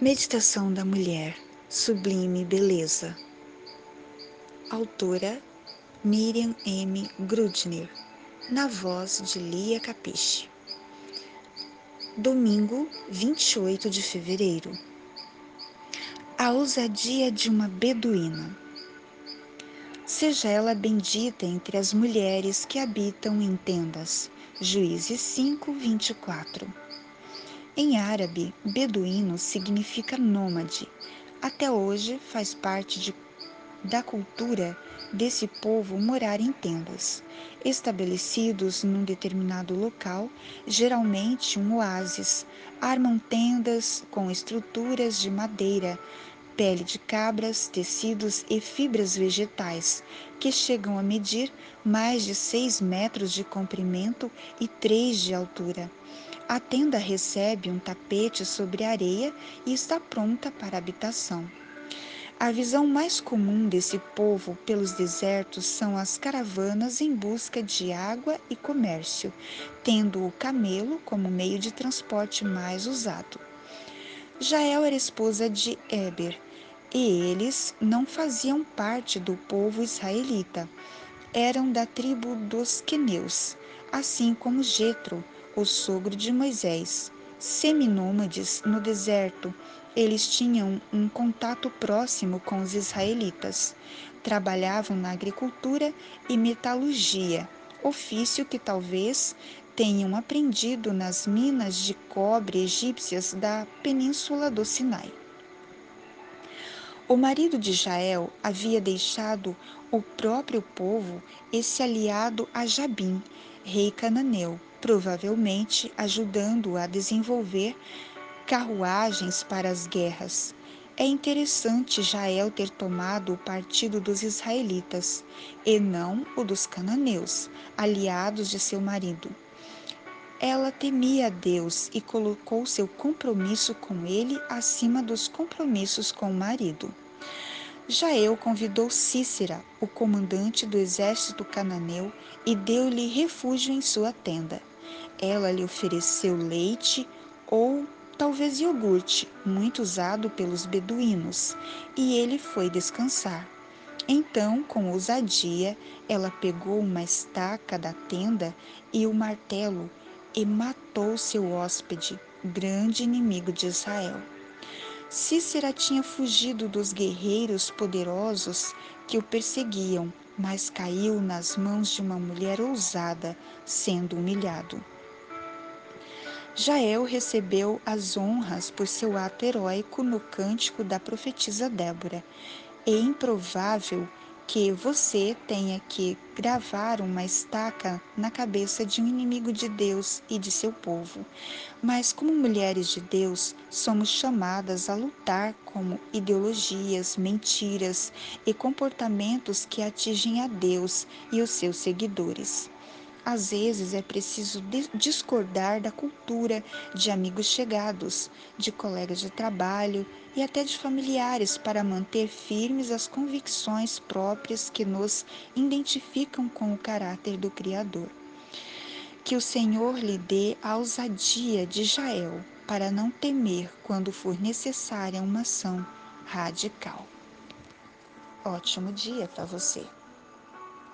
Meditação da Mulher, Sublime Beleza. Autora Miriam M. Grudner, na voz de Lia Capiche. Domingo, 28 de fevereiro. A ousadia de uma beduína. Seja ela bendita entre as mulheres que habitam em tendas. Juízes 5, 24. Em árabe, beduíno significa nômade. Até hoje faz parte de, da cultura desse povo morar em tendas, estabelecidos num determinado local, geralmente um oásis. Armam tendas com estruturas de madeira, pele de cabras, tecidos e fibras vegetais, que chegam a medir mais de 6 metros de comprimento e 3 de altura. A tenda recebe um tapete sobre areia e está pronta para habitação. A visão mais comum desse povo pelos desertos são as caravanas em busca de água e comércio, tendo o camelo como meio de transporte mais usado. Jael era esposa de Eber, e eles não faziam parte do povo israelita. Eram da tribo dos queneus, assim como Jetro, o sogro de Moisés. Seminômades no deserto, eles tinham um contato próximo com os israelitas. Trabalhavam na agricultura e metalurgia, ofício que talvez tenham aprendido nas minas de cobre egípcias da península do Sinai. O marido de Jael havia deixado o próprio povo esse aliado a Jabim, rei cananeu, provavelmente ajudando a desenvolver carruagens para as guerras. É interessante Jael ter tomado o partido dos israelitas e não o dos cananeus, aliados de seu marido. Ela temia a Deus e colocou seu compromisso com ele acima dos compromissos com o marido. Jael convidou Cícera, o comandante do exército cananeu, e deu-lhe refúgio em sua tenda. Ela lhe ofereceu leite ou talvez iogurte, muito usado pelos beduínos, e ele foi descansar. Então, com ousadia, ela pegou uma estaca da tenda e o martelo e matou seu hóspede, grande inimigo de Israel. Cícera tinha fugido dos guerreiros poderosos que o perseguiam, mas caiu nas mãos de uma mulher ousada, sendo humilhado. Jael recebeu as honras por seu ato heróico no cântico da profetisa Débora. É improvável que você tenha que gravar uma estaca na cabeça de um inimigo de Deus e de seu povo. Mas, como mulheres de Deus, somos chamadas a lutar como ideologias, mentiras e comportamentos que atingem a Deus e os seus seguidores. Às vezes é preciso discordar da cultura de amigos chegados, de colegas de trabalho e até de familiares para manter firmes as convicções próprias que nos identificam com o caráter do Criador. Que o Senhor lhe dê a ousadia de Jael para não temer quando for necessária uma ação radical. Ótimo dia para você!